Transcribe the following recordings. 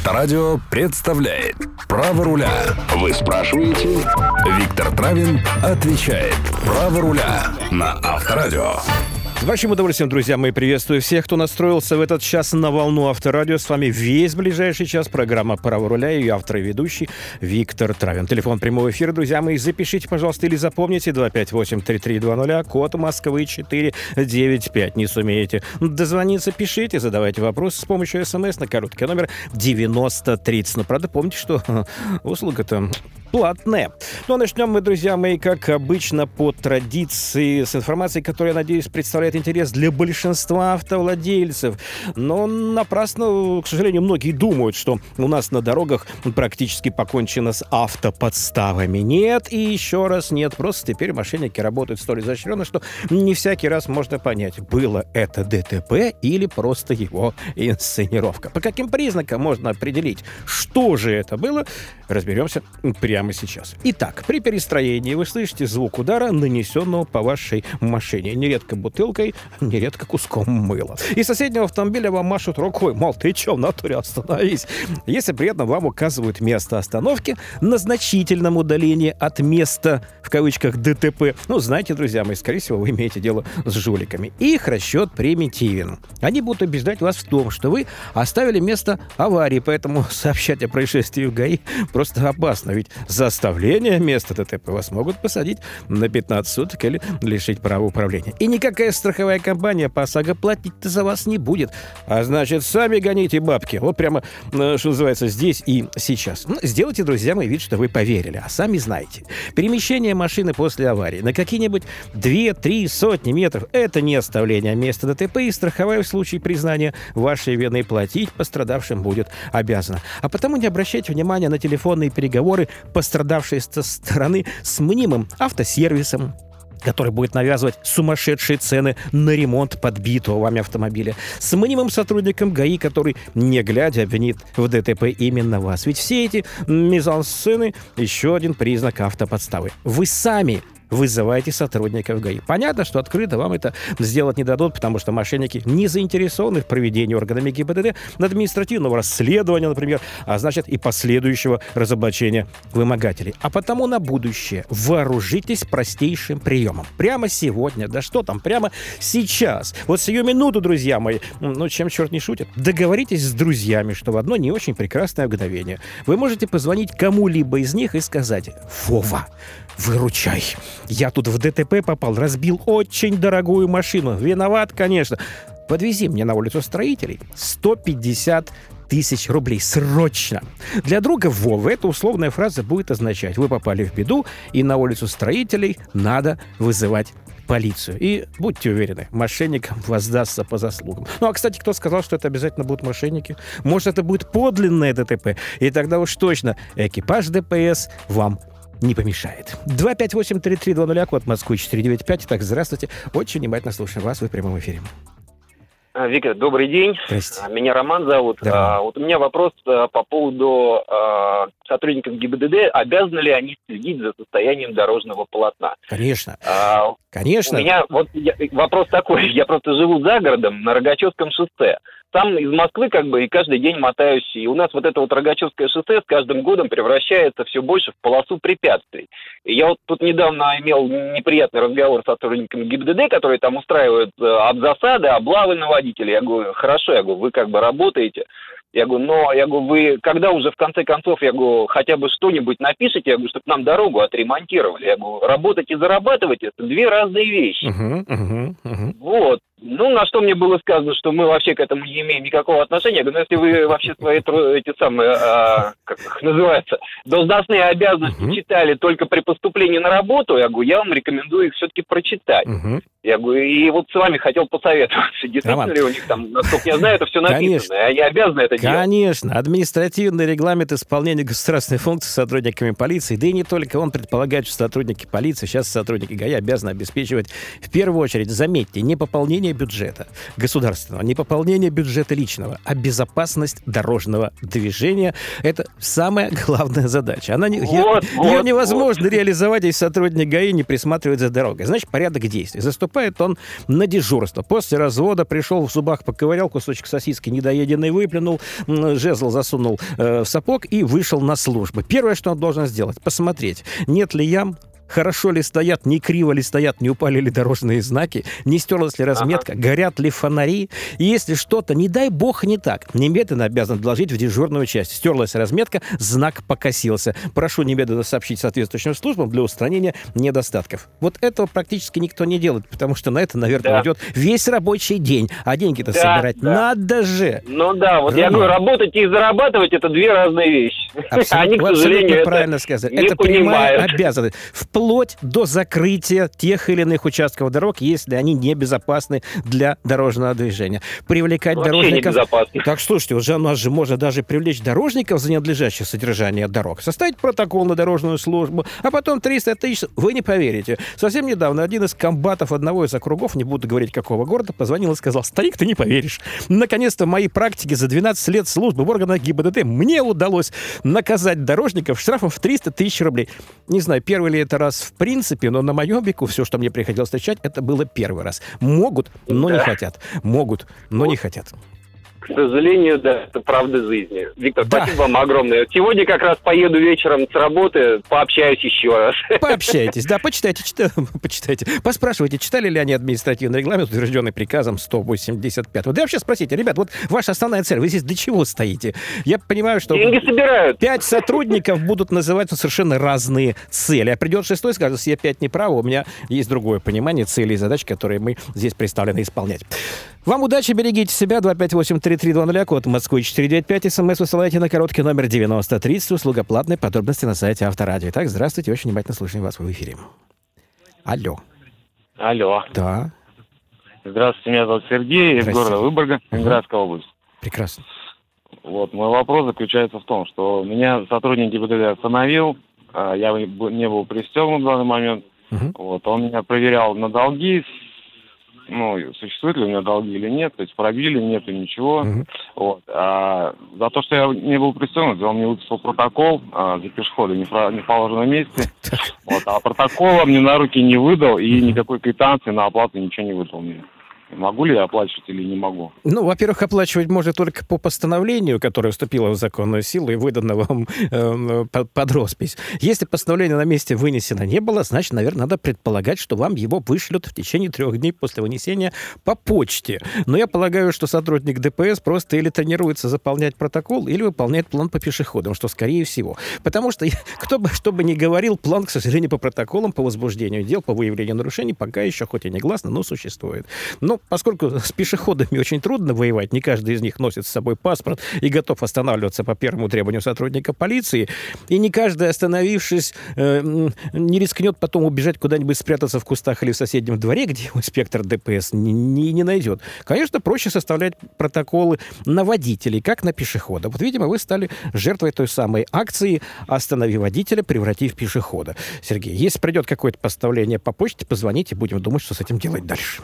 Авторадио представляет Право руля. Вы спрашиваете? Виктор Травин отвечает Право руля на Авторадио. С большим удовольствием, друзья мои, приветствую всех, кто настроился в этот час на волну Авторадио. С вами весь ближайший час программа «Право руля» и автор и ведущий Виктор Травин. Телефон прямого эфира, друзья мои, запишите, пожалуйста, или запомните 258-3320, код Москвы 495. Не сумеете дозвониться, пишите, задавайте вопросы с помощью смс на короткий номер 9030. Но, правда, помните, что услуга-то платная. Ну, а начнем мы, друзья мои, как обычно, по традиции, с информацией, которая, надеюсь, представляет интерес для большинства автовладельцев. Но напрасно, к сожалению, многие думают, что у нас на дорогах практически покончено с автоподставами. Нет и еще раз нет. Просто теперь мошенники работают столь изощренно, что не всякий раз можно понять, было это ДТП или просто его инсценировка. По каким признакам можно определить, что же это было, разберемся прямо сейчас. Итак, при перестроении вы слышите звук удара, нанесенного по вашей машине. Нередко бутылкой, нередко куском мыла. Из соседнего автомобиля вам машут рукой, мол, ты че, в натуре остановись. Если при этом вам указывают место остановки на значительном удалении от места, в кавычках, ДТП, ну, знаете, друзья мои, скорее всего, вы имеете дело с жуликами. Их расчет примитивен. Они будут убеждать вас в том, что вы оставили место аварии, поэтому сообщать о происшествии в ГАИ просто опасно, ведь за оставление места ДТП вас могут посадить на 15 суток или лишить права управления. И никакая страховая компания по ОСАГО платить-то за вас не будет. А значит, сами гоните бабки. Вот прямо, э, что называется, здесь и сейчас. Ну, сделайте, друзья мои, вид, что вы поверили, а сами знаете. Перемещение машины после аварии на какие-нибудь 2-3 сотни метров – это не оставление места ДТП, и страховая в случае признания вашей вины платить пострадавшим будет обязана. А потому не обращайте внимания на телефонные переговоры пострадавшей стороны с мнимым автосервисом, который будет навязывать сумасшедшие цены на ремонт подбитого вами автомобиля. С мнимым сотрудником ГАИ, который, не глядя, обвинит в ДТП именно вас. Ведь все эти мизансцены – еще один признак автоподставы. Вы сами вызывайте сотрудников ГАИ. Понятно, что открыто вам это сделать не дадут, потому что мошенники не заинтересованы в проведении органами ГИБДД административного расследования, например, а значит и последующего разоблачения вымогателей. А потому на будущее вооружитесь простейшим приемом. Прямо сегодня, да что там, прямо сейчас. Вот сию минуту, друзья мои, ну чем черт не шутит, договоритесь с друзьями, что в одно не очень прекрасное мгновение вы можете позвонить кому-либо из них и сказать «Вова, выручай. Я тут в ДТП попал, разбил очень дорогую машину. Виноват, конечно. Подвези мне на улицу строителей 150 тысяч рублей. Срочно! Для друга Вовы эта условная фраза будет означать, вы попали в беду, и на улицу строителей надо вызывать полицию. И будьте уверены, мошенник воздастся по заслугам. Ну, а, кстати, кто сказал, что это обязательно будут мошенники? Может, это будет подлинное ДТП? И тогда уж точно экипаж ДПС вам не помешает. 258-3320, код Москвы 495. Итак, здравствуйте. Очень внимательно слушаем вас. Вы в прямом эфире. А, Вика, добрый день. Здрасте. А, Меня Роман зовут. Да. А, Вот у меня вопрос а, по поводу а, сотрудников ГИБДД. Обязаны ли они следить за состоянием дорожного полотна? Конечно. А, Конечно. У меня вот я- вопрос такой. Я просто живу за городом на Рогачевском шоссе. Там из Москвы как бы и каждый день мотаюсь. И у нас вот это вот Рогачевское шоссе с каждым годом превращается все больше в полосу препятствий. И я вот тут недавно имел неприятный разговор с сотрудниками ГИБДД, которые там устраивают э, обзасады, облавы на водителей. Я говорю, хорошо, я говорю, вы как бы работаете. Я говорю, но, я говорю, вы когда уже в конце концов, я говорю, хотя бы что-нибудь напишите, я говорю, чтобы нам дорогу отремонтировали. Я говорю, работать и зарабатывать – это две разные вещи. Мгм, мгм, мгм. Вот. Ну, на что мне было сказано, что мы вообще к этому не имеем никакого отношения. Я говорю, ну, если вы вообще свои эти самые, а, как их называется, должностные обязанности Мгм. читали только при поступлении на работу, я говорю, я вам рекомендую их все-таки прочитать. Мгм. Я говорю, и вот с вами хотел посоветоваться. Действительно Роман. ли у них там, насколько я знаю, это все написано, Конечно. они обязаны это делать. Конечно, административный регламент исполнения государственной функции сотрудниками полиции, да и не только он предполагает, что сотрудники полиции, сейчас сотрудники ГАИ обязаны обеспечивать в первую очередь, заметьте, не пополнение пополнение бюджета государственного, не пополнение бюджета личного, а безопасность дорожного движения. Это самая главная задача. Она не, вот, ее, вот, ее невозможно вот. реализовать, если сотрудник ГАИ не присматривает за дорогой. Значит, порядок действий. Заступает он на дежурство. После развода пришел в зубах, поковырял кусочек сосиски недоеденный, выплюнул, жезл засунул э, в сапог и вышел на службу. Первое, что он должен сделать, посмотреть, нет ли ям, хорошо ли стоят, не криво ли стоят, не упали ли дорожные знаки, не стерлась ли разметка, ага. горят ли фонари. И если что-то, не дай бог, не так, немедленно обязан доложить в дежурную часть. Стерлась разметка, знак покосился. Прошу немедленно сообщить соответствующим службам для устранения недостатков. Вот этого практически никто не делает, потому что на это, наверное, да. уйдет весь рабочий день. А деньги-то да, собирать да. надо же. Ну да, вот Роман. я говорю, работать и зарабатывать это две разные вещи. Абсолютно, Они, к сожалению, это правильно сказать. Это прямая обязанность вплоть до закрытия тех или иных участков дорог, если они небезопасны для дорожного движения. Привлекать Вообще дорожников... Так, слушайте, уже у нас же можно даже привлечь дорожников за ненадлежащее содержание дорог, составить протокол на дорожную службу, а потом 300 тысяч... Вы не поверите. Совсем недавно один из комбатов одного из округов, не буду говорить какого города, позвонил и сказал, старик, ты не поверишь. Наконец-то в моей практике за 12 лет службы в органах ГИБДД мне удалось наказать дорожников штрафом в 300 тысяч рублей. Не знаю, первый ли это раз раз в принципе, но на моем веку все, что мне приходилось встречать, это было первый раз. Могут, но да. не хотят. Могут, но вот. не хотят. К сожалению, да, это правда жизни. Виктор, да. спасибо вам огромное. Сегодня как раз поеду вечером с работы, пообщаюсь еще раз. Пообщайтесь, да, почитайте, читайте, почитайте. Поспрашивайте, читали ли они административный регламент, утвержденный приказом 185. Да вообще спросите, ребят, вот ваша основная цель, вы здесь для чего стоите? Я понимаю, что... Деньги собирают. Пять сотрудников будут называть совершенно разные цели. А придет шестой, скажет, я пять не прав, у меня есть другое понимание цели и задач, которые мы здесь представлены исполнять. Вам удачи, берегите себя. 258-3320, код Москвы 495. СМС высылайте на короткий номер 9030. Услуга платная. Подробности на сайте Авторадио. Итак, здравствуйте. Очень внимательно слушаем вас в эфире. Алло. Алло. Да. Здравствуйте, меня зовут Сергей из города Выборга, Ленинградская угу. область. Прекрасно. Вот, мой вопрос заключается в том, что меня сотрудник ГИБДД остановил, а я не был пристегнут в данный момент. Угу. Вот, он меня проверял на долги, ну, существуют ли у меня долги или нет, то есть пробили, нету ничего. Uh-huh. Вот. А за то, что я не был пристегнут, он мне выписал протокол а, за пешехода не, про, не в положенном месте. Вот. А протокола мне на руки не выдал и никакой квитанции на оплату ничего не выдал мне. Могу ли я оплачивать или не могу? Ну, во-первых, оплачивать можно только по постановлению, которое вступило в законную силу и выдано вам э, под роспись. Если постановление на месте вынесено не было, значит, наверное, надо предполагать, что вам его вышлют в течение трех дней после вынесения по почте. Но я полагаю, что сотрудник ДПС просто или тренируется заполнять протокол, или выполняет план по пешеходам, что скорее всего. Потому что, кто бы что бы ни говорил, план, к сожалению, по протоколам, по возбуждению дел, по выявлению нарушений пока еще, хоть и негласно, но существует. Но поскольку с пешеходами очень трудно воевать, не каждый из них носит с собой паспорт и готов останавливаться по первому требованию сотрудника полиции, и не каждый, остановившись, э, не рискнет потом убежать куда-нибудь спрятаться в кустах или в соседнем дворе, где его инспектор ДПС не, не, найдет. Конечно, проще составлять протоколы на водителей, как на пешехода. Вот, видимо, вы стали жертвой той самой акции «Останови водителя, преврати в пешехода». Сергей, если придет какое-то поставление по почте, позвоните, будем думать, что с этим делать дальше.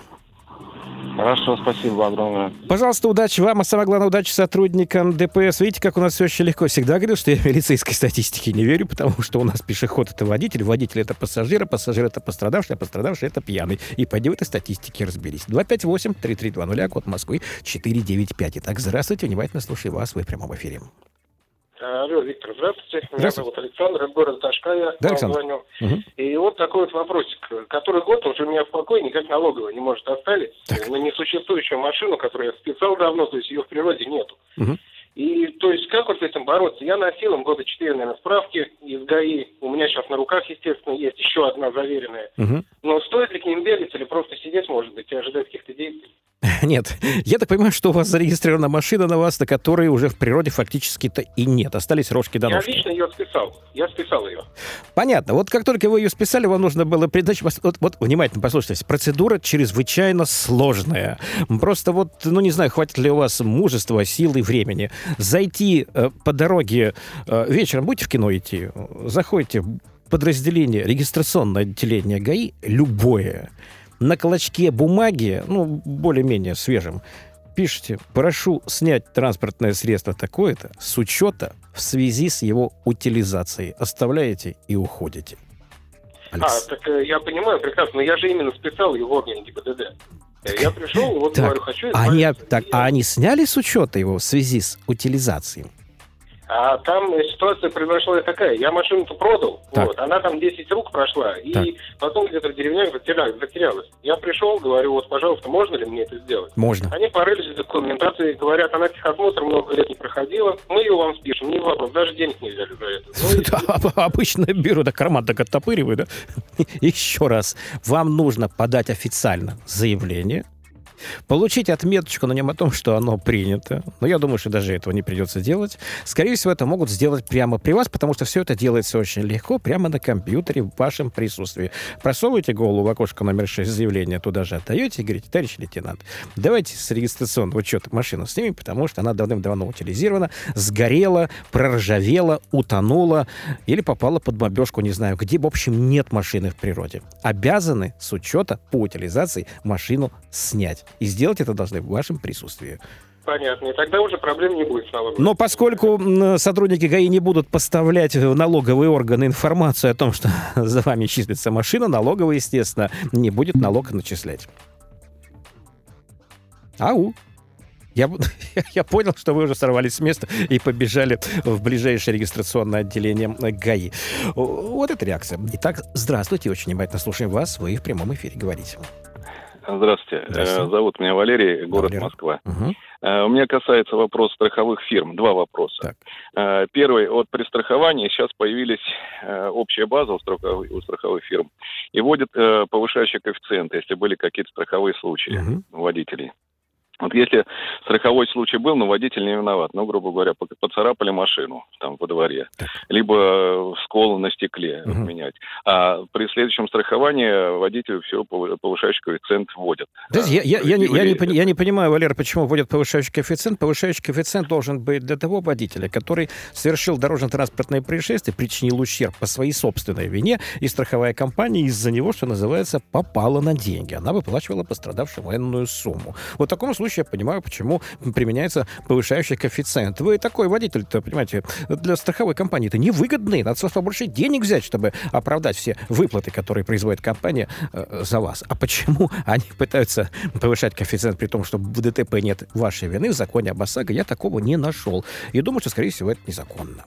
Хорошо, спасибо огромное. Пожалуйста, удачи вам, а самое главное, удачи сотрудникам ДПС. Видите, как у нас все очень легко. Всегда говорил, что я милицейской статистике не верю, потому что у нас пешеход — это водитель, водитель — это пассажир, а пассажир — это пострадавший, а пострадавший — это пьяный. И пойди в этой статистике разберись. 258-3320, код Москвы, 495. Итак, здравствуйте, внимательно слушаю вас, вы в прямом эфире. Алло, Виктор, здравствуйте. Меня зовут Александр, из города Ташкая. Да, Александр. Звоню. Угу. И вот такой вот вопросик. Который год уже меня в покое никак налоговая не может оставить так. на несуществующую машину, которую я списал давно, то есть ее в природе нету. Угу. И то есть как вот с этим бороться? Я носил им года четыре, наверное, справки из ГАИ. У меня сейчас на руках, естественно, есть еще одна заверенная. Угу. Но стоит ли к ним бегать или просто сидеть, может быть, и ожидать каких-то действий? Нет, я так понимаю, что у вас зарегистрирована машина на вас, на которой уже в природе фактически-то и нет. Остались рожки до ножки. Я лично ее списал. Я списал ее. Понятно. Вот как только вы ее списали, вам нужно было придать... Вот, вот внимательно послушайте. Процедура чрезвычайно сложная. Просто вот, ну не знаю, хватит ли у вас мужества, силы и времени. Зайти э, по дороге э, вечером, будете в кино идти, заходите в подразделение, регистрационное отделение ГАИ, любое, на клочке бумаги, ну, более-менее свежем, пишете, прошу снять транспортное средство такое-то с учета в связи с его утилизацией. Оставляете и уходите. Алекс. А, так э, я понимаю прекрасно, но я же именно списал его в ГИБДД. Я пришел, вот так, говорю, хочу... Они, так, а они сняли с учета его в связи с утилизацией? А там ситуация произошла такая. Я машину-то продал, вот, она там 10 рук прошла, и так. потом где-то в деревнях затерялась, затерялась. Я пришел, говорю, вот, пожалуйста, можно ли мне это сделать? Можно. Они порылись в документации, говорят, она техосмотр много лет не проходила, мы ее вам спишем, не вопрос, даже денег не взяли за это. Ну, обычно беру, да карман так оттопыриваю, да? Еще раз, вам нужно подать официально заявление, Получить отметочку на нем о том, что оно принято. Но я думаю, что даже этого не придется делать. Скорее всего, это могут сделать прямо при вас, потому что все это делается очень легко, прямо на компьютере в вашем присутствии. Просовываете голову в окошко номер 6 заявления, туда же отдаете и говорите, товарищ лейтенант, давайте с регистрационного учета машину снимем, потому что она давным-давно утилизирована, сгорела, проржавела, утонула или попала под бомбежку, не знаю где. В общем, нет машины в природе. Обязаны с учета по утилизации машину снять. И сделать это должны в вашем присутствии. Понятно. И тогда уже проблем не будет с налогом. Но поскольку сотрудники ГАИ не будут поставлять в налоговые органы информацию о том, что за вами числится машина, налоговая, естественно, не будет налог начислять. Ау. Я, я понял, что вы уже сорвались с места и побежали в ближайшее регистрационное отделение ГАИ. Вот эта реакция. Итак, здравствуйте, очень внимательно слушаем вас. Вы в прямом эфире говорите. Здравствуйте. Здравствуйте. Зовут меня Валерий, город Валерий. Москва. Угу. У меня касается вопрос страховых фирм. Два вопроса. Так. Э, первый. Вот при страховании сейчас появились э, общая база у страховых, у страховых фирм и вводят повышающий коэффициент, если были какие-то страховые случаи угу. водителей. Вот если страховой случай был, но водитель не виноват, ну, грубо говоря, поцарапали машину там во дворе, так. либо скол на стекле угу. менять. А при следующем страховании водителю все повышающий коэффициент вводят. Подожди, я, я, я, я, не, я не понимаю, Валер, почему вводят повышающий коэффициент. Повышающий коэффициент должен быть для того водителя, который совершил дорожно-транспортное происшествие, причинил ущерб по своей собственной вине, и страховая компания из-за него, что называется, попала на деньги. Она выплачивала пострадавшему военную сумму. Вот в таком случае случае я понимаю, почему применяется повышающий коэффициент. Вы такой водитель-то, понимаете, для страховой компании это невыгодный. Надо с побольше денег взять, чтобы оправдать все выплаты, которые производит компания э, за вас. А почему они пытаются повышать коэффициент, при том, что в ДТП нет вашей вины, в законе об ОСАГО я такого не нашел. И думаю, что, скорее всего, это незаконно.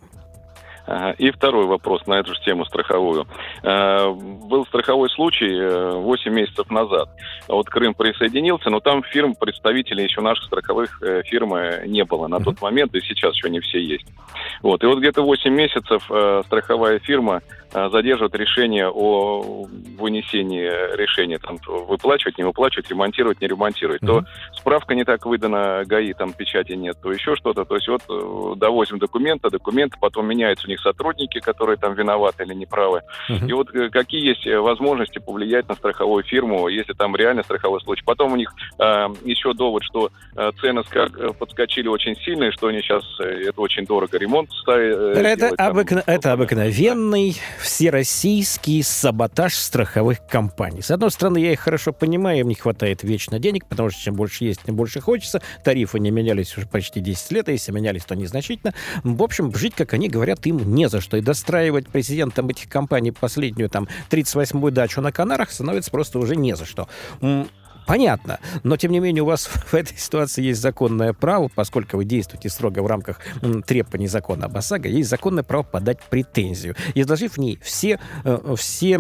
И второй вопрос на эту же тему страховую. Э, был страховой случай 8 э, месяцев назад. Вот Крым присоединился, но там фирм, представителей еще наших страховых э, фирмы не было на тот момент, и сейчас еще не все есть. Вот. И вот где-то 8 месяцев страховая фирма задерживает решение о вынесении решения, там, выплачивать, не выплачивать, ремонтировать, не ремонтировать. То справка не так выдана, ГАИ, там печати нет, то еще что-то. То есть вот довозим документы, документы, потом меняются у них сотрудники, которые там виноваты или неправы. Uh-huh. И вот э, какие есть э, возможности повлиять на страховую фирму, если там реально страховой случай. Потом у них э, еще довод, что э, цены скак, подскочили очень сильно, и что они сейчас, это очень дорого, ремонт ставят. Это, делать, обыкно... там, это обыкновенный всероссийский саботаж страховых компаний. С одной стороны, я их хорошо понимаю, им не хватает вечно денег, потому что чем больше есть, тем больше хочется. Тарифы не менялись уже почти 10 лет, а если менялись, то незначительно. В общем, жить, как они говорят, им не за что. И достраивать президентам этих компаний последнюю там 38-ю дачу на Канарах становится просто уже не за что понятно. Но, тем не менее, у вас в этой ситуации есть законное право, поскольку вы действуете строго в рамках требований закона об ОСАГО, есть законное право подать претензию, изложив в ней все, э, все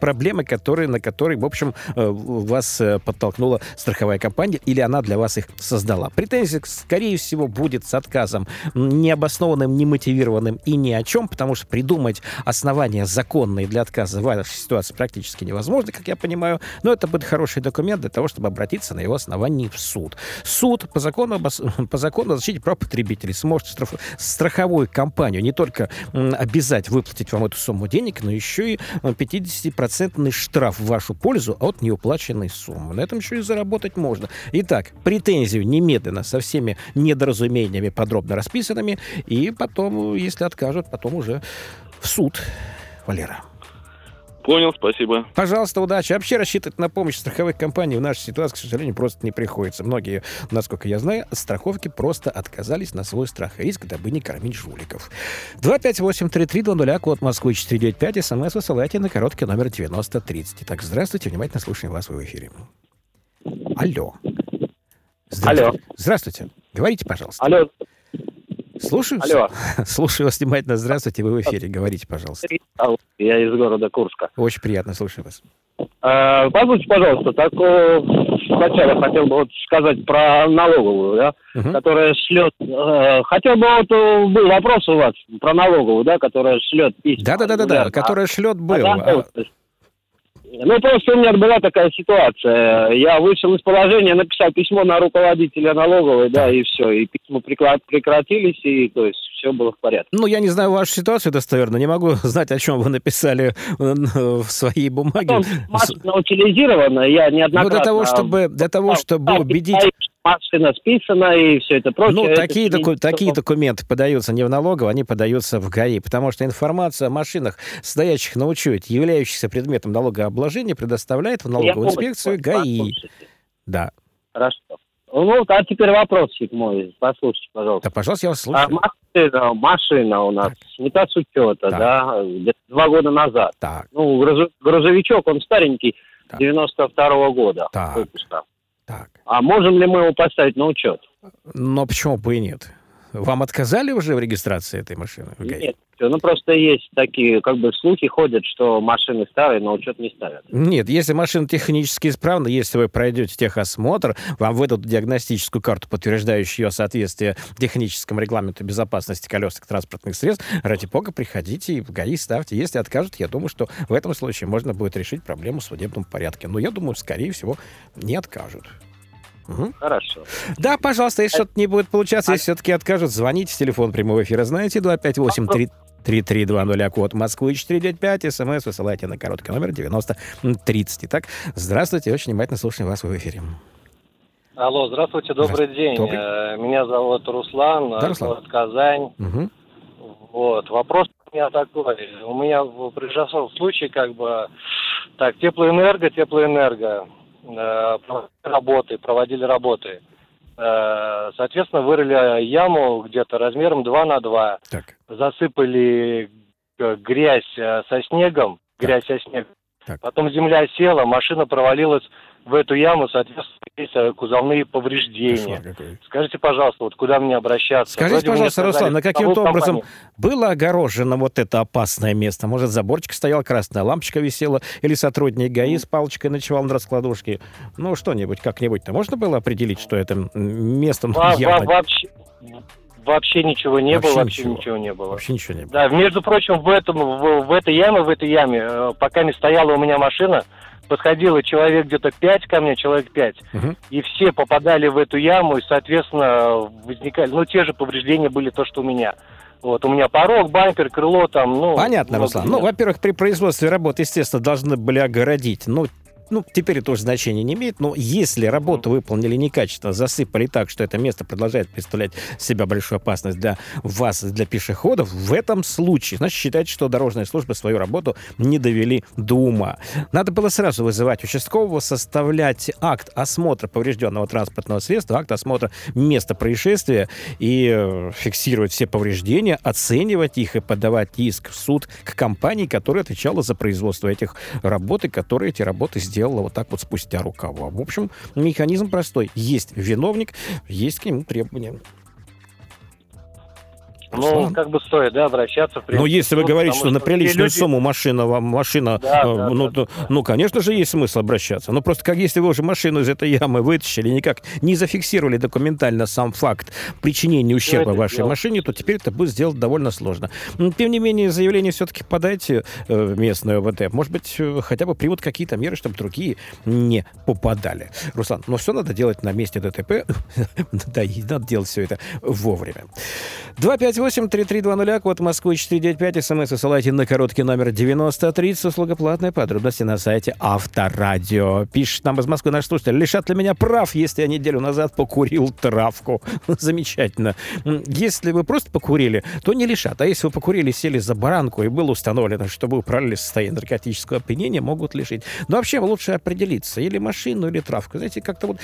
проблемы, которые, на которые, в общем, э, вас э, подтолкнула страховая компания, или она для вас их создала. Претензия, скорее всего, будет с отказом необоснованным, немотивированным и ни о чем, потому что придумать основания законные для отказа в вашей ситуации практически невозможно, как я понимаю, но это будет хороший документ для того, того, чтобы обратиться на его основании в суд. Суд по закону, по закону о защите прав потребителей сможет штраф, страховую компанию не только обязать выплатить вам эту сумму денег, но еще и 50% штраф в вашу пользу от неуплаченной суммы. На этом еще и заработать можно. Итак, претензию немедленно со всеми недоразумениями подробно расписанными, и потом, если откажут, потом уже в суд. Валера. Понял, спасибо. Пожалуйста, удачи. Вообще рассчитывать на помощь страховых компаний в нашей ситуации, к сожалению, просто не приходится. Многие, насколько я знаю, страховки просто отказались на свой страх и риск, дабы не кормить жуликов. 258-3320, код Москвы 495, смс высылайте на короткий номер 9030. Так, здравствуйте, внимательно слушаем вас в эфире. Алло. Здравствуйте. Алло. Здравствуйте. Говорите, пожалуйста. Алло. Слушаю. Алло. Слушаю вас внимательно. Здравствуйте, вы в эфире. Говорите, пожалуйста. Я из города Курска. Очень приятно, слушаю вас. А, позвольте, пожалуйста, так сначала хотел бы вот сказать про налоговую, да, угу. которая шлет. Э, хотел бы вот э, был вопрос у вас про налоговую, да, которая шлет письма. Да, да, да, да, да, которая шлет был. А, а... Ну, просто у меня была такая ситуация. Я вышел из положения, написал письмо на руководителя налоговой, да, и все. И письма прекратились, и то есть все было в порядке. Ну, я не знаю вашу ситуацию достоверно, не могу знать, о чем вы написали в своей бумаге. Машина утилизирована, я неоднократно... Ну, для того, чтобы, для того, чтобы убедить машина списана и все это прочее. Ну, такие, это доку- такие документы подаются не в налоговую, они подаются в ГАИ, потому что информация о машинах, стоящих на учете, являющихся предметом налогообложения, предоставляет в налоговую Я инспекцию помню, ГАИ. Послушайте. Да. Хорошо. Ну, а теперь вопросик мой. Послушайте, пожалуйста. Да, пожалуйста, я вас слушаю. А машина, машина у нас так. снята с учета, так. да, два года назад. Так. Ну, грузовичок, он старенький, так. 92-го года так. выпуска. Так. А можем ли мы его поставить на учет? Но почему бы и нет? Вам отказали уже в регистрации этой машины? Нет, ну просто есть такие, как бы слухи ходят, что машины старые, но учет не ставят. Нет, если машина технически исправна, если вы пройдете техосмотр, вам выдадут диагностическую карту, подтверждающую ее соответствие техническому регламенту безопасности колесных транспортных средств, ради бога, приходите и в ГАИ ставьте. Если откажут, я думаю, что в этом случае можно будет решить проблему в судебном порядке. Но я думаю, скорее всего, не откажут. Угу. Хорошо. Да, пожалуйста, если а... что-то не будет получаться, а... если все-таки откажут, звоните, телефон прямого эфира знаете, 258 3320, а код Москвы 495, смс высылайте на короткий номер 9030. Итак, здравствуйте, очень внимательно слушаем вас в эфире. Алло, здравствуйте, добрый здравствуйте. день. Добрый. Э, меня зовут Руслан, да, Руслан. город Казань. Угу. Вот, вопрос у меня такой. У меня произошел случай, как бы, так, теплоэнерго, теплоэнерго. Э, работы, проводили работы. Э, соответственно, вырыли яму где-то размером 2 на 2. Так. Засыпали грязь э, со снегом, грязь так. со снегом. Так. Потом земля села, машина провалилась в эту яму, соответственно, есть кузовные повреждения. Скажите, пожалуйста, вот куда мне обращаться? Скажите, Вроде пожалуйста, сказали, Руслан, на каким-то образом было огорожено вот это опасное место? Может, заборчик стоял, красная лампочка висела, или сотрудник ГАИ с палочкой ночевал на раскладушке? Ну, что-нибудь, как-нибудь-то можно было определить, что это место во- во- вообще, вообще ничего не вообще было, вообще ничего. ничего не было. Вообще ничего не было. Да, между прочим, в этом, в, в этой яме, в этой яме, э, пока не стояла у меня машина, подходило человек где-то пять ко мне, человек пять, угу. и все попадали в эту яму, и, соответственно, возникали, ну, те же повреждения были то, что у меня. Вот, у меня порог, бампер, крыло там, ну... Понятно, Руслан. Ну, во-первых, при производстве работы, естественно, должны были огородить. Ну, ну, теперь это уже значения не имеет, но если работу выполнили некачественно, засыпали так, что это место продолжает представлять себя большую опасность для вас, для пешеходов, в этом случае, значит, считайте, что дорожные службы свою работу не довели до ума. Надо было сразу вызывать участкового, составлять акт осмотра поврежденного транспортного средства, акт осмотра места происшествия и э, фиксировать все повреждения, оценивать их и подавать иск в суд к компании, которая отвечала за производство этих работ и которая эти работы сделала сделала вот так вот спустя рукава. В общем, механизм простой. Есть виновник, есть к нему требования. Ну, как бы стоит, да, обращаться. В ну, если вы говорите, что, на приличную люди... сумму машина, вам машина, да, э, да, ну, да, да. ну, конечно же, есть смысл обращаться. Но просто как если вы уже машину из этой ямы вытащили, никак не зафиксировали документально сам факт причинения ущерба вашей делать? машине, то теперь это будет сделать довольно сложно. Но, тем не менее, заявление все-таки подайте э, в местную ОВД. Может быть, э, хотя бы примут какие-то меры, чтобы другие не попадали. Руслан, но все надо делать на месте ДТП. да, и надо делать все это вовремя. 258-3320, код Москвы 495, смс высылайте на короткий номер 9030, услуга платная, подробности на сайте Авторадио. Пишет нам из Москвы наш слушатель, лишат ли меня прав, если я неделю назад покурил травку? Замечательно. Если вы просто покурили, то не лишат, а если вы покурили, сели за баранку и было установлено, что вы управляли состояние наркотического опьянения, могут лишить. Но вообще лучше определиться, или машину, или травку. Знаете, как-то вот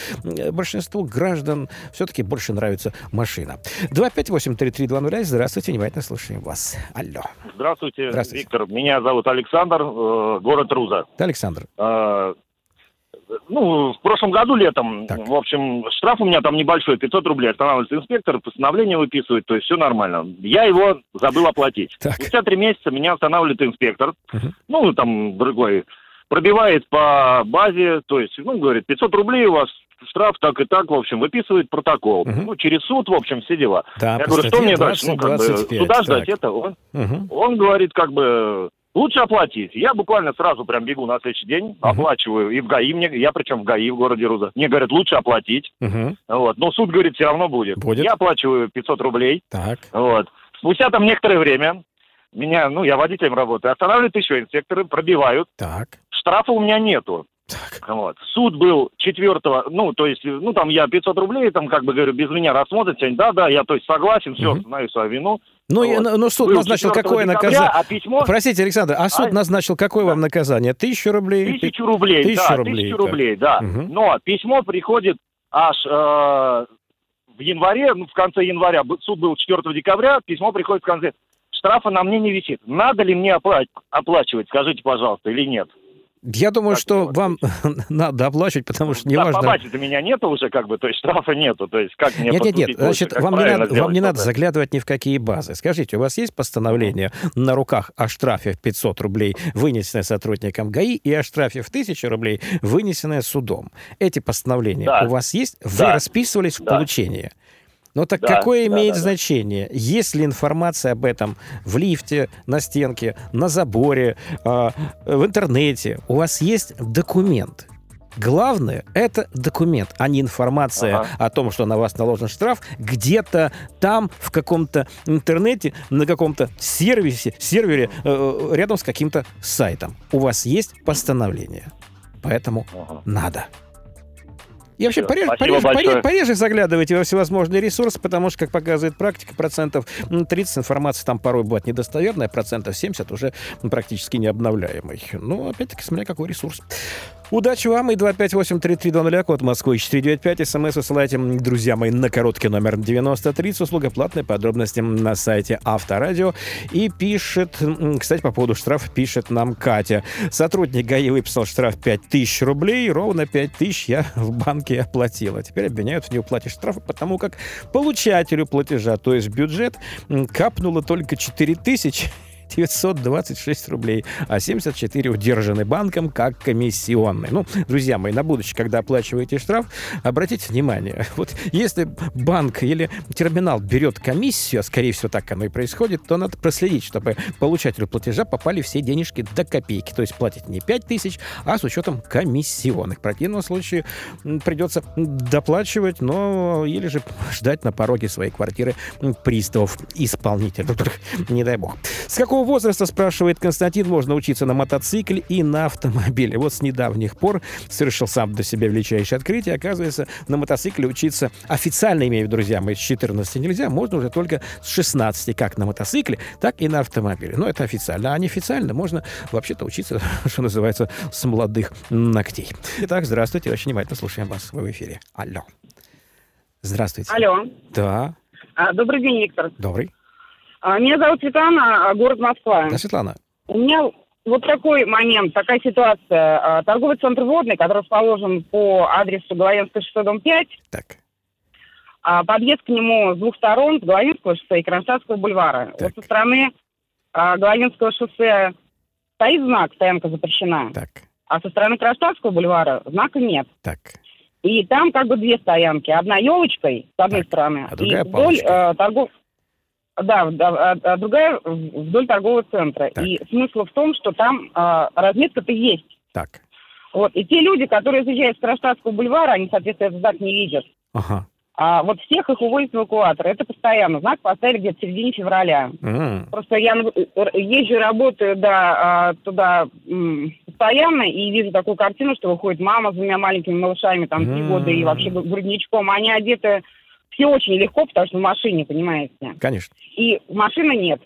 большинству граждан все-таки больше нравится машина. 258-3320, здравствуйте, внимательно слушаем вас. Алло. Здравствуйте, Здравствуйте. Виктор. Меня зовут Александр, э, город Руза. Александр. Э, ну, в прошлом году летом, так. в общем, штраф у меня там небольшой, 500 рублей. Останавливается инспектор, постановление выписывает, то есть все нормально. Я его забыл оплатить. Так. Спустя три месяца меня останавливает инспектор, угу. ну, там, другой, пробивает по базе, то есть, ну, говорит, 500 рублей у вас штраф так и так, в общем, выписывает протокол. Угу. Ну, через суд, в общем, все дела. Да, Я говорю, что мне дальше? Ну, как 25, бы, суда ждать это? Он, угу. он говорит, как бы, Лучше оплатить. Я буквально сразу прям бегу на следующий день, uh-huh. оплачиваю. И в ГАИ мне, я причем в ГАИ в городе Руза. Мне говорят, лучше оплатить. Uh-huh. Вот. Но суд говорит, все равно будет. будет. Я оплачиваю 500 рублей. Так. Вот. Спустя там некоторое время меня, ну, я водителем работаю, останавливают еще инспекторы, пробивают. Так. Штрафа у меня нету. Так. Вот. Суд был четвертого, ну, то есть, ну, там я 500 рублей, там, как бы, говорю, без меня рассмотрите. Да, да, я, то есть, согласен, все, угу. знаю свою вину. Ну, вот. но ну, суд был назначил какое наказание? А письмо... Простите, Александр, а суд а... назначил какое да. вам наказание? Тысячу рублей? Тысячу рублей, тысячу да, рублей, тысячу рублей, да. Угу. Но письмо приходит аж э, в январе, ну, в конце января, суд был 4 декабря, письмо приходит в конце. Штрафа на мне не висит. Надо ли мне оплачивать, скажите, пожалуйста, или нет? Я думаю, так что вот. вам надо оплачивать, потому что неважно... Да, побачить меня нету уже, как бы, то есть штрафа нету, то есть как мне Нет, нет, нет, значит, вам не, надо, вам не надо заглядывать ни в какие базы. Скажите, у вас есть постановление на руках о штрафе в 500 рублей, вынесенное сотрудником ГАИ, и о штрафе в 1000 рублей, вынесенное судом? Эти постановления да. у вас есть? Вы да. расписывались в да. получении? Но так да, какое да, имеет да, значение, да. есть ли информация об этом в лифте, на стенке, на заборе, э, в интернете? У вас есть документ. Главное – это документ, а не информация ага. о том, что на вас наложен штраф где-то там, в каком-то интернете, на каком-то сервисе, сервере, э, рядом с каким-то сайтом. У вас есть постановление. Поэтому ага. надо. И вообще пореже, пореже, пореже, пореже заглядывайте во всевозможные ресурсы, потому что, как показывает практика, процентов 30 информации там порой бывает недостоверная, процентов 70 уже практически необновляемый. Ну, опять-таки, смотря какой ресурс. Удачи вам и 258-3320, код Москвы 495. СМС высылайте, друзья мои, на короткий номер 9030. Услуга платная, подробности на сайте Авторадио. И пишет, кстати, по поводу штрафа пишет нам Катя. Сотрудник ГАИ выписал штраф 5000 рублей, ровно 5000 я в банке оплатила. Теперь обвиняют в неуплате штрафа, потому как получателю платежа, то есть бюджет, капнуло только 4000 926 рублей, а 74 удержаны банком как комиссионные. Ну, друзья мои, на будущее, когда оплачиваете штраф, обратите внимание, вот если банк или терминал берет комиссию, а скорее всего так оно и происходит, то надо проследить, чтобы получателю платежа попали все денежки до копейки. То есть платить не 5 тысяч, а с учетом комиссионных. В противном случае придется доплачивать, но или же ждать на пороге своей квартиры приставов исполнителя. Не дай бог. С какого какого возраста, спрашивает Константин, можно учиться на мотоцикле и на автомобиле? Вот с недавних пор совершил сам для себя величайшее открытие. Оказывается, на мотоцикле учиться официально, имею в виду, друзья мои, с 14 нельзя, можно уже только с 16, как на мотоцикле, так и на автомобиле. Но это официально. А неофициально можно вообще-то учиться, что называется, с молодых ногтей. Итак, здравствуйте, очень внимательно слушаем вас. Вы в эфире. Алло. Здравствуйте. Алло. Да. А, добрый день, Виктор. Добрый. А, меня зовут Светлана, а, город Москва. Да, Светлана. У меня вот такой момент, такая ситуация. А, торговый центр «Водный», который расположен по адресу Головенское шоссе, дом 5. Так. Подъезд к нему с двух сторон, с Головинского шоссе и Кронштадтского бульвара. Так. Вот со стороны Головинского шоссе стоит знак «Стоянка запрещена». Так. А со стороны Кронштадтского бульвара знака нет. Так. И там как бы две стоянки. Одна елочкой, с одной так. стороны, а другая и вдоль э, торгов... Да, а, а другая вдоль торгового центра. Так. И смысл в том, что там а, разметка-то есть. Так. Вот. И те люди, которые заезжают с Кронштадтского бульвара, они, соответственно, этот знак не видят. Ага. А вот всех их увозят в эвакуатор. Это постоянно. Знак поставили где-то в середине февраля. Mm. Просто я езжу, работаю да, а, туда постоянно и вижу такую картину, что выходит мама с двумя маленькими малышами, там, три mm. года, и вообще грудничком. Они одеты все очень легко, потому что в машине, понимаете. Конечно. И машины нет.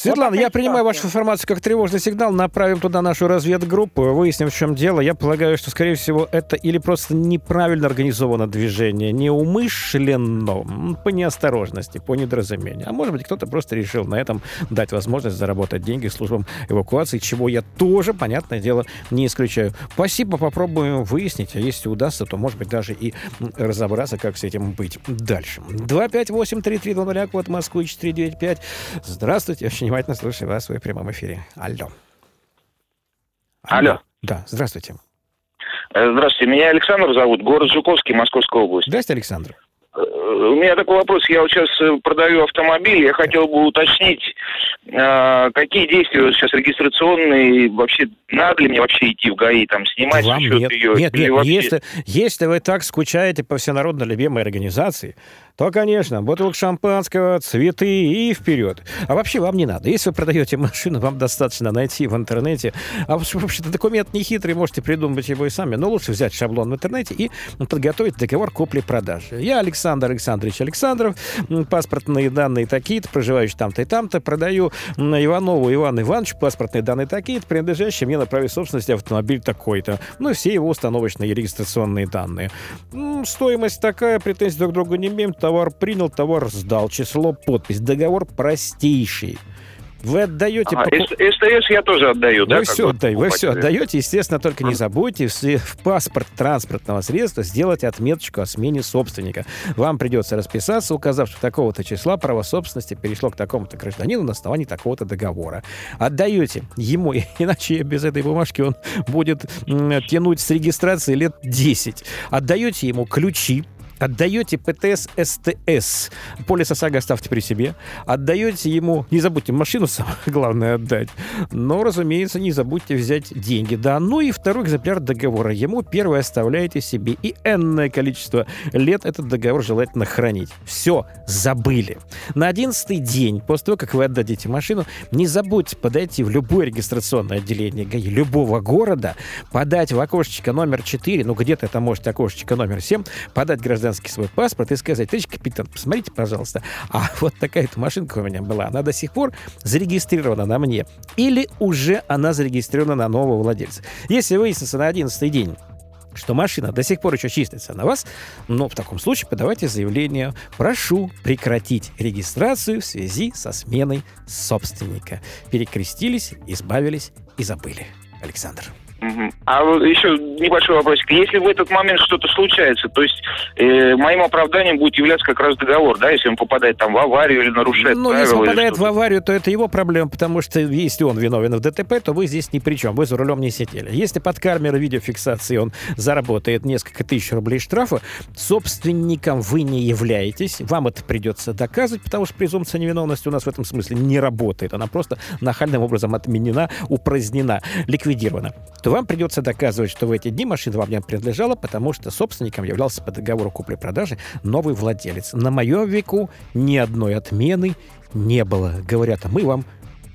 Светлана, вот я принимаю вашу информацию как тревожный сигнал, направим туда нашу разведгруппу, выясним, в чем дело. Я полагаю, что, скорее всего, это или просто неправильно организовано движение, неумышленно, по неосторожности, по недоразумению. А может быть, кто-то просто решил на этом дать возможность заработать деньги службам эвакуации, чего я тоже, понятное дело, не исключаю. Спасибо, попробуем выяснить, а если удастся, то, может быть, даже и разобраться, как с этим быть дальше. 258-3320, код Москвы 495. Здравствуйте, очень внимательно слушаю вас в прямом эфире. Алло. Алло. Да, здравствуйте. Э, здравствуйте, меня Александр зовут, город Жуковский, Московская область. Здравствуйте, Александр. У меня такой вопрос. Я вот сейчас э, продаю автомобиль. Я хотел бы уточнить, какие действия сейчас регистрационные, вообще надо ли мне вообще идти в ГАИ, там, снимать Вам счет нет, ее? Нет, нет, вообще... если, если вы так скучаете по всенародно любимой организации, то, конечно, бутылка шампанского, цветы и вперед. А вообще вам не надо. Если вы продаете машину, вам достаточно найти в интернете. А вообще-то документ не хитрый, можете придумать его и сами. Но лучше взять шаблон в интернете и подготовить договор купли-продажи. Я Александр Александрович Александров, паспортные данные такие-то, проживающий там-то и там-то, продаю Иванову Ивану Ивановичу паспортные данные такие-то, принадлежащие мне на праве собственности автомобиль такой-то. Ну и все его установочные регистрационные данные. Стоимость такая, претензий друг к другу не имеем, товар принял, товар сдал, число, подпись. Договор простейший. Вы отдаете... А, поку... СТС я тоже отдаю, вы да? Все отдай, вы все отдаете. Естественно, только не забудьте в паспорт транспортного средства сделать отметочку о смене собственника. Вам придется расписаться, указав, что такого-то числа право собственности перешло к такому-то гражданину на основании такого-то договора. Отдаете ему, иначе без этой бумажки он будет тянуть с регистрации лет 10. Отдаете ему ключи Отдаете ПТС СТС. Полис ОСАГО оставьте при себе. Отдаете ему... Не забудьте машину, самое главное, отдать. Но, разумеется, не забудьте взять деньги. Да, ну и второй экземпляр договора. Ему первый оставляете себе. И энное количество лет этот договор желательно хранить. Все, забыли. На одиннадцатый день, после того, как вы отдадите машину, не забудьте подойти в любое регистрационное отделение ГАИ любого города, подать в окошечко номер 4, ну где-то это может окошечко номер 7, подать гражданин гражданский свой паспорт и сказать, товарищ капитан, посмотрите, пожалуйста, а вот такая-то машинка у меня была, она до сих пор зарегистрирована на мне. Или уже она зарегистрирована на нового владельца. Если выяснится на 11 день, что машина до сих пор еще числится на вас, но в таком случае подавайте заявление «Прошу прекратить регистрацию в связи со сменой собственника». Перекрестились, избавились и забыли. Александр. Угу. А вот еще небольшой вопросик. Если в этот момент что-то случается, то есть э, моим оправданием будет являться как раз договор, да, если он попадает там в аварию или нарушает Ну, если попадает в аварию, то это его проблема, потому что если он виновен в ДТП, то вы здесь ни при чем, вы за рулем не сидели. Если под камерой видеофиксации он заработает несколько тысяч рублей штрафа, собственником вы не являетесь, вам это придется доказывать, потому что презумпция невиновности у нас в этом смысле не работает, она просто нахальным образом отменена, упразднена, ликвидирована то вам придется доказывать, что в эти дни машина вам не принадлежала, потому что собственником являлся по договору купли-продажи новый владелец. На моем веку ни одной отмены не было. Говорят, а мы вам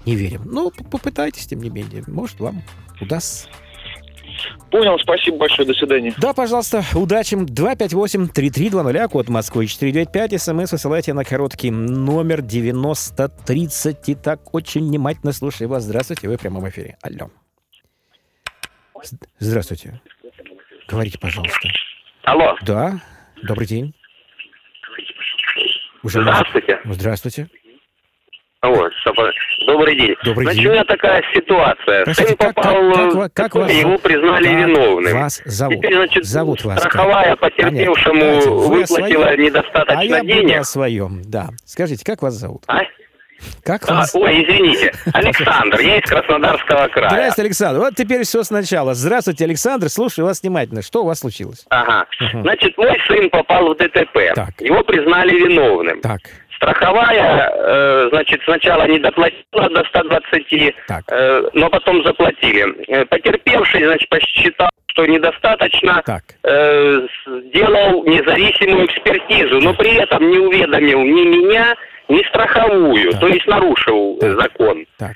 не верим. Ну, попытайтесь, тем не менее. Может, вам удастся. Понял, спасибо большое, до свидания. Да, пожалуйста, удачи. 258-3320, код Москвы 495, смс высылайте на короткий номер 9030. Итак, очень внимательно слушаю вас. Здравствуйте, вы в прямом эфире. Алло. Здравствуйте. Говорите, пожалуйста. Алло. Да, добрый день. Уже Здравствуйте. Можно... Здравствуйте. Вот, добрый день. Добрый Значит, день. у меня такая ситуация. Простите, Сын как, попал, как, как, как вас, его признали как виновным. вас зовут? Теперь, значит, зовут вас страховая как? потерпевшему Понятно. Вы выплатила недостаточно а я денег. буду о своем, да. Скажите, как вас зовут? А? Как А, вас... ой, извините. Александр, я из Краснодарского края. Здравствуйте, Александр. Вот теперь все сначала. Здравствуйте, Александр. Слушаю вас внимательно. Что у вас случилось? Ага. Значит, мой сын попал в ДТП. Так. Его признали виновным. Так. Страховая, э, значит, сначала не доплатила до 120, э, но потом заплатили. Э, потерпевший, значит, посчитал, что недостаточно, так. Э, сделал независимую экспертизу, но при этом не уведомил ни меня, ни страховую, так. то есть нарушил так. закон. Так.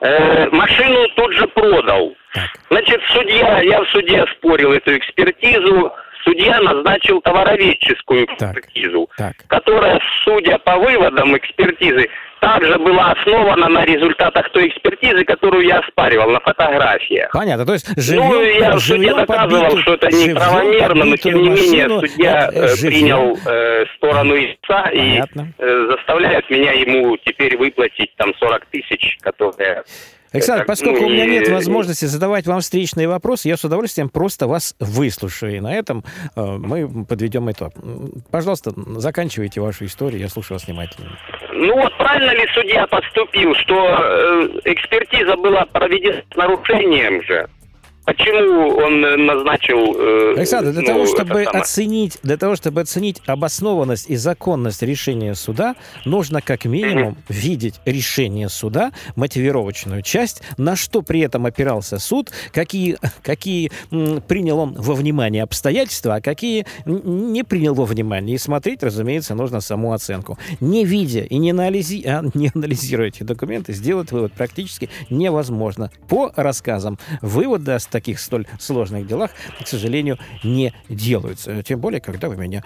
Э, машину тут же продал. Так. Значит, судья, я в суде спорил эту экспертизу, судья назначил товароведческую экспертизу, так, так. которая, судя по выводам экспертизы, также была основана на результатах той экспертизы, которую я оспаривал на фотографиях. Понятно, то есть живем, Ну, я в суде доказывал, подбитую, что это неправомерно, но тем не менее судья э принял э, сторону истца и э, заставляет меня ему теперь выплатить там 40 тысяч, которые Александр, поскольку ну, у меня нет возможности задавать вам встречные вопросы, я с удовольствием просто вас выслушаю. И на этом э, мы подведем итог. Пожалуйста, заканчивайте вашу историю, я слушаю вас внимательно. Ну вот правильно ли судья поступил, что э, экспертиза была проведена с нарушением же? Почему он э, назначил... Э, Александр, для ну, того, чтобы оценить, для того, чтобы оценить обоснованность и законность решения суда, нужно как минимум mm-hmm. видеть решение суда, мотивировочную часть, на что при этом опирался суд, какие, какие м, принял он во внимание обстоятельства, а какие не принял во внимание. И смотреть, разумеется, нужно саму оценку. Не видя и не, анализи, а, не анализируя эти документы, сделать вывод практически невозможно. По рассказам выводы таких столь сложных делах, к сожалению, не делаются. Тем более, когда вы меня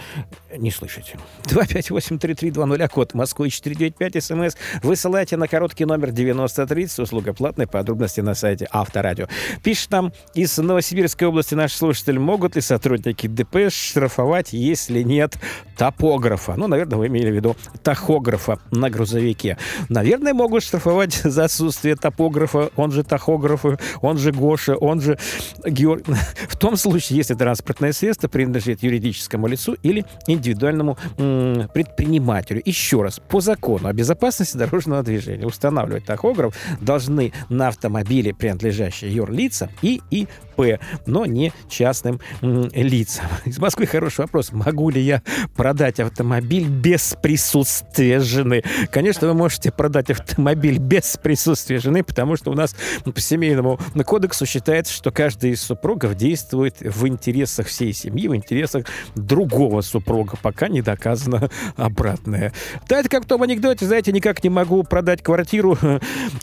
не слышите. 258-3320, код Москвы 495, смс. Высылайте на короткий номер 9030, услуга платная, подробности на сайте Авторадио. Пишет нам из Новосибирской области наш слушатель, могут ли сотрудники ДПС штрафовать, если нет топографа? Ну, наверное, вы имели в виду тахографа на грузовике. Наверное, могут штрафовать за отсутствие топографа, он же тахограф, он же Гоша, он же Георг... в том случае, если транспортное средство принадлежит юридическому лицу или индивидуальному предпринимателю. Еще раз, по закону о безопасности дорожного движения устанавливать тахограф должны на автомобиле, принадлежащие юрлица и и ИП, но не частным лицам. Из Москвы хороший вопрос. Могу ли я продать автомобиль без присутствия жены? Конечно, вы можете продать автомобиль без присутствия жены, потому что у нас по семейному кодексу считается, что каждый из супругов действует в интересах всей семьи, в интересах другого супруга, пока не доказано обратное. Да, это как в том анекдоте, знаете, никак не могу продать квартиру,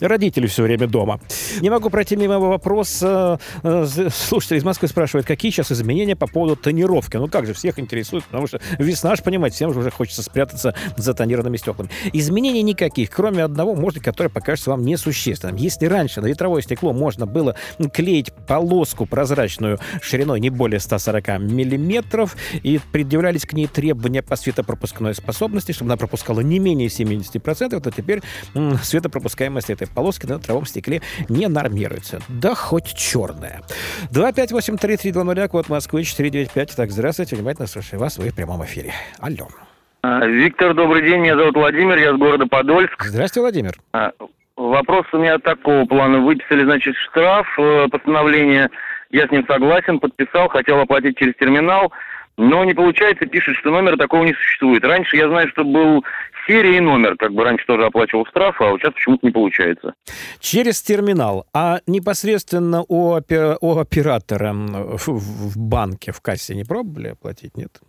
родители все время дома. Не могу пройти мимо вопроса э, слушатель из Москвы спрашивает, какие сейчас изменения по поводу тонировки? Ну как же, всех интересует, потому что весна, ж понимаете, всем же уже хочется спрятаться за тонированными стеклами. Изменений никаких, кроме одного, может, которое покажется вам несущественным. Если раньше на ветровое стекло можно было клеить полоску прозрачную шириной не более 140 миллиметров, и предъявлялись к ней требования по светопропускной способности, чтобы она пропускала не менее 70%, то теперь светопропускаемость этой полоски на ветровом стекле не нормируется. Да хоть черная. 258-3320, код Москвы, 495. Так, здравствуйте, внимательно слушаю вас, вы в прямом эфире. Алло. А, Виктор, добрый день, меня зовут Владимир, я с города Подольск. Здравствуйте, Владимир. А, вопрос у меня такого плана. Выписали, значит, штраф, э, постановление, я с ним согласен, подписал, хотел оплатить через терминал, но не получается, пишет, что номера такого не существует. Раньше я знаю, что был серия и номер, как бы раньше тоже оплачивал штраф, а вот сейчас почему-то не получается. Через терминал, а непосредственно у, у оператора в, в банке, в кассе не пробовали оплатить, нет?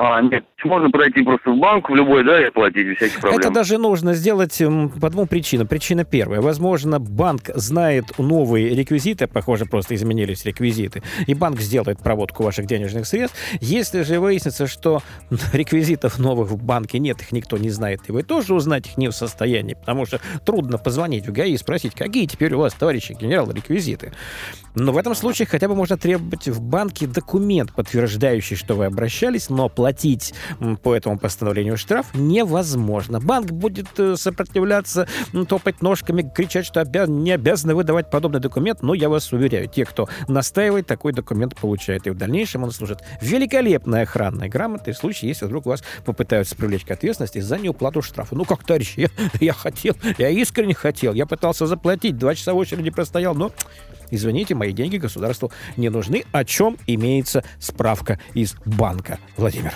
А, нет, можно пройти просто в банк, в любой, да, и оплатить без всяких проблем. Это даже нужно сделать по двум причинам. Причина первая. Возможно, банк знает новые реквизиты, похоже, просто изменились реквизиты, и банк сделает проводку ваших денежных средств. Если же выяснится, что реквизитов новых в банке нет, их никто не знает, и вы тоже узнать их не в состоянии, потому что трудно позвонить в ГАИ и спросить, какие теперь у вас, товарищи генерал, реквизиты. Но в этом случае хотя бы можно требовать в банке документ, подтверждающий, что вы обращались, но платить платить по этому постановлению штраф невозможно. Банк будет э, сопротивляться, топать ножками, кричать, что обяз... не обязаны выдавать подобный документ, но я вас уверяю, те, кто настаивает, такой документ получает. И в дальнейшем он служит великолепной охранной грамотой в случае, если вдруг вас попытаются привлечь к ответственности за неуплату штрафа. Ну, как, товарищ, я, я хотел, я искренне хотел, я пытался заплатить, два часа в очереди простоял, но Извините, мои деньги государству не нужны, о чем имеется справка из банка. Владимир.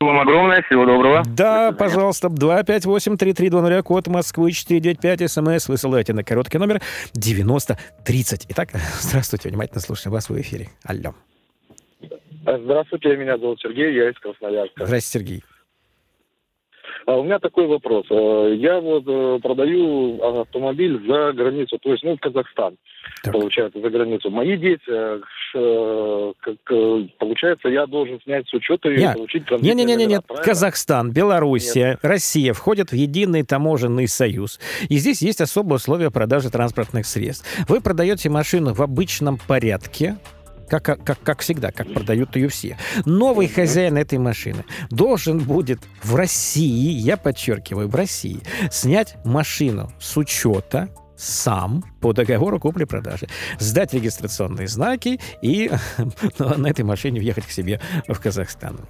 Вам огромное, всего доброго. Да, пожалуйста, 258-3320, код Москвы 495, смс высылайте на короткий номер 9030. Итак, здравствуйте, внимательно слушаем вас в эфире. Алло. Здравствуйте, меня зовут Сергей, я из Красноярска. Здравствуйте, Сергей. А у меня такой вопрос. Э, я вот э, продаю автомобиль за границу, то есть, ну, в Казахстан, так. получается, за границу. Мои дети, э, как, получается, я должен снять с учета и нет. получить Нет, нет, нет, нет. Казахстан, Белоруссия, нет. Россия входят в единый таможенный союз. И здесь есть особые условия продажи транспортных средств. Вы продаете машину в обычном порядке, как, как, как всегда, как продают ее все. Новый хозяин этой машины должен будет в России, я подчеркиваю, в России, снять машину с учета сам по договору купли-продажи, сдать регистрационные знаки и на этой машине въехать к себе в Казахстан.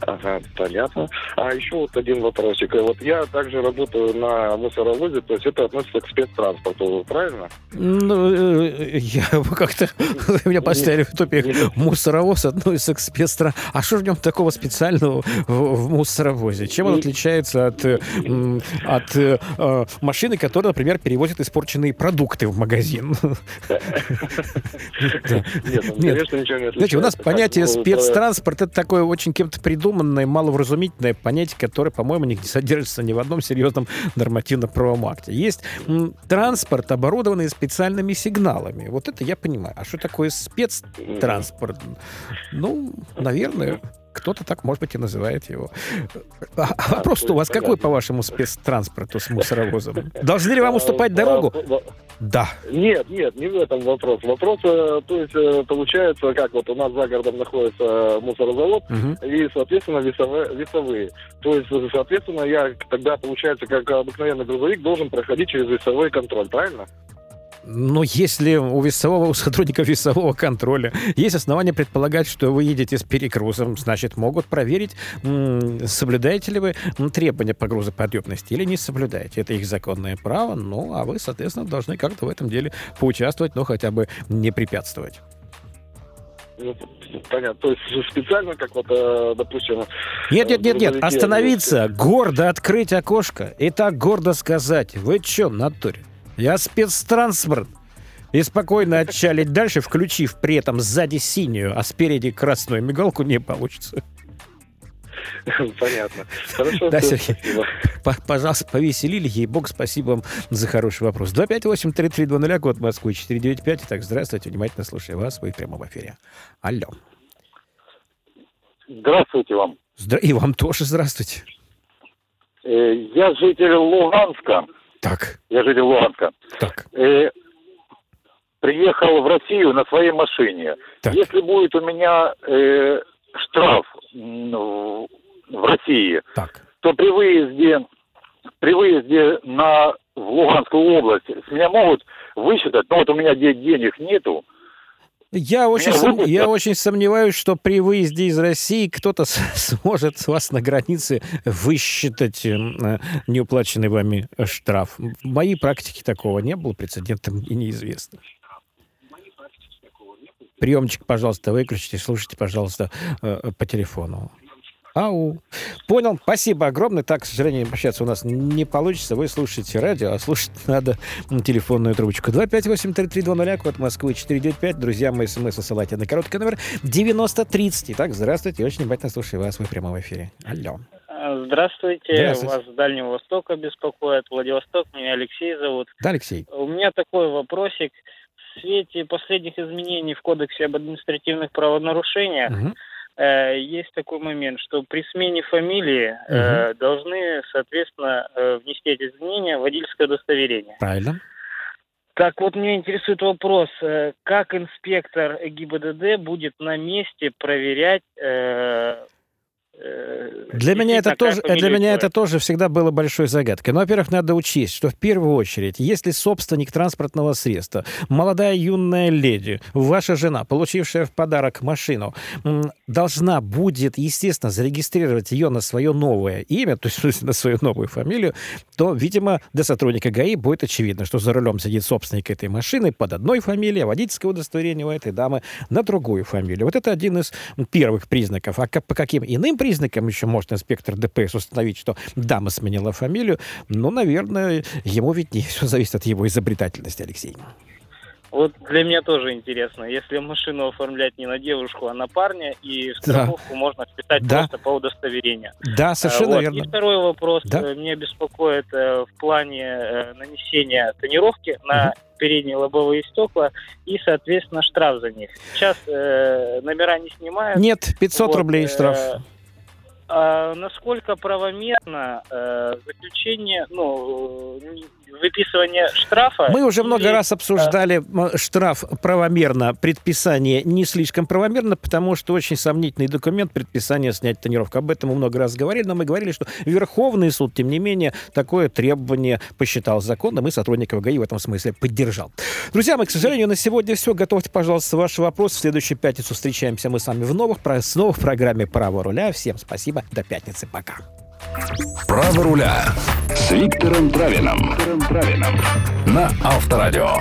Ага, понятно. А еще вот один вопросик. Вот я также работаю на мусоровозе, то есть это относится к спецтранспорту, правильно? Ну, э, я как-то... Меня поставили в тупик. Мусоровоз относится к спецтранспорту. А что в нем такого специального в мусоровозе? Чем он отличается от, от э, машины, которая, например, перевозит испорченные продукты в магазин? Нет, ну, конечно, ничего не отличается. Знаете, у нас понятие спецтранспорт это такое очень кем-то придуманное придуманное, маловразумительное понятие, которое, по-моему, не содержится ни в одном серьезном нормативно-правовом акте. Есть транспорт, оборудованный специальными сигналами. Вот это я понимаю. А что такое спецтранспорт? Ну, наверное, кто-то так, может быть, и называет его. А, а вопрос у вас какой, по вашему спецтранспорту с мусоровозом? Должны ли вам уступать дорогу? Да. Нет, нет, не в этом вопрос. Вопрос, э, то есть, э, получается, как вот у нас за городом находится мусорозавод, угу. и, соответственно, весовые, весовые. То есть, соответственно, я тогда, получается, как обыкновенный грузовик, должен проходить через весовой контроль, правильно? Но если у весового, у сотрудников весового контроля есть основания предполагать, что вы едете с перегрузом, значит, могут проверить, соблюдаете ли вы требования по грузоподъемности или не соблюдаете. Это их законное право, ну, а вы, соответственно, должны как-то в этом деле поучаствовать, но хотя бы не препятствовать. Ну, понятно. То есть специально, как вот, э, допустим... Нет, нет, нет, нет. Остановиться, гордо открыть окошко и так гордо сказать. Вы что, натуре? Я спецтранспорт. И спокойно отчалить дальше, включив при этом сзади синюю, а спереди красную мигалку, не получится. Понятно. Хорошо. Да, Сергей. Пожалуйста, повеселили. Ей бог, спасибо вам за хороший вопрос. 258-3320, код Москвы 495. Итак, здравствуйте, внимательно слушаю вас. Вы в прямом эфире. Алло. Здравствуйте вам. И вам тоже здравствуйте. Э, я житель Луганска. Так. Я житель Луганска. Так. Э, приехал в Россию на своей машине. Так. Если будет у меня э, штраф ну, в России, так. то при выезде, при выезде на, в Луганскую область с меня могут высчитать, но вот у меня денег нету, я очень, сом... я очень сомневаюсь, что при выезде из России кто-то сможет с вас на границе высчитать эм, э, неуплаченный вами штраф. В моей практике такого не было, прецедентом и неизвестно. Приемчик, пожалуйста, выключите, слушайте, пожалуйста, э, по телефону. Ау. Понял. Спасибо огромное. Так, к сожалению, общаться у нас не получится. Вы слушаете радио, а слушать надо телефонную трубочку. 258-3320, код Москвы 495. Друзья мои, смс высылайте на короткий номер 9030. Итак, здравствуйте. Очень внимательно слушаю вас. Вы в прямом эфире. Алло. Здравствуйте. Здравствуйте. Вас с Дальнего Востока беспокоит. Владивосток. Меня Алексей зовут. Да, Алексей. У меня такой вопросик. В свете последних изменений в Кодексе об административных правонарушениях угу Э, есть такой момент, что при смене фамилии угу. э, должны, соответственно, э, внести эти изменения в водительское удостоверение. Правильно. Так вот, меня интересует вопрос, э, как инспектор ГИБДД будет на месте проверять Э, для меня это тоже, для меня это тоже всегда было большой загадкой. Но, во-первых, надо учесть, что в первую очередь, если собственник транспортного средства, молодая юная леди, ваша жена, получившая в подарок машину, должна будет, естественно, зарегистрировать ее на свое новое имя, то есть на свою новую фамилию, то, видимо, для сотрудника ГАИ будет очевидно, что за рулем сидит собственник этой машины под одной фамилией, а водительское удостоверение у этой дамы на другую фамилию. Вот это один из первых признаков. А по каким иным признакам признакам еще может инспектор ДПС установить, что дама сменила фамилию, но, наверное, ему виднее. Все зависит от его изобретательности, Алексей. Вот для меня тоже интересно, если машину оформлять не на девушку, а на парня, и страховку да. можно вписать да. просто по удостоверению. Да, совершенно вот. верно. И второй вопрос да. Э, меня беспокоит э, в плане э, нанесения тонировки на угу. передние лобовые стекла и, соответственно, штраф за них. Сейчас э, номера не снимают. Нет, 500 вот, рублей штраф. Э, а насколько правомерно э, заключение, ну, выписывание штрафа. Мы уже много раз обсуждали штраф правомерно, предписание не слишком правомерно, потому что очень сомнительный документ предписание снять тонировку. Об этом мы много раз говорили, но мы говорили, что Верховный суд, тем не менее, такое требование посчитал законным, и сотрудников ГАИ в этом смысле поддержал. Друзья мои, к сожалению, на сегодня все. Готовьте, пожалуйста, ваши вопросы. В следующую пятницу встречаемся мы с вами в новых, снова в программе «Право руля». Всем спасибо. До пятницы. Пока. Право руля с Виктором Травином. На Авторадио.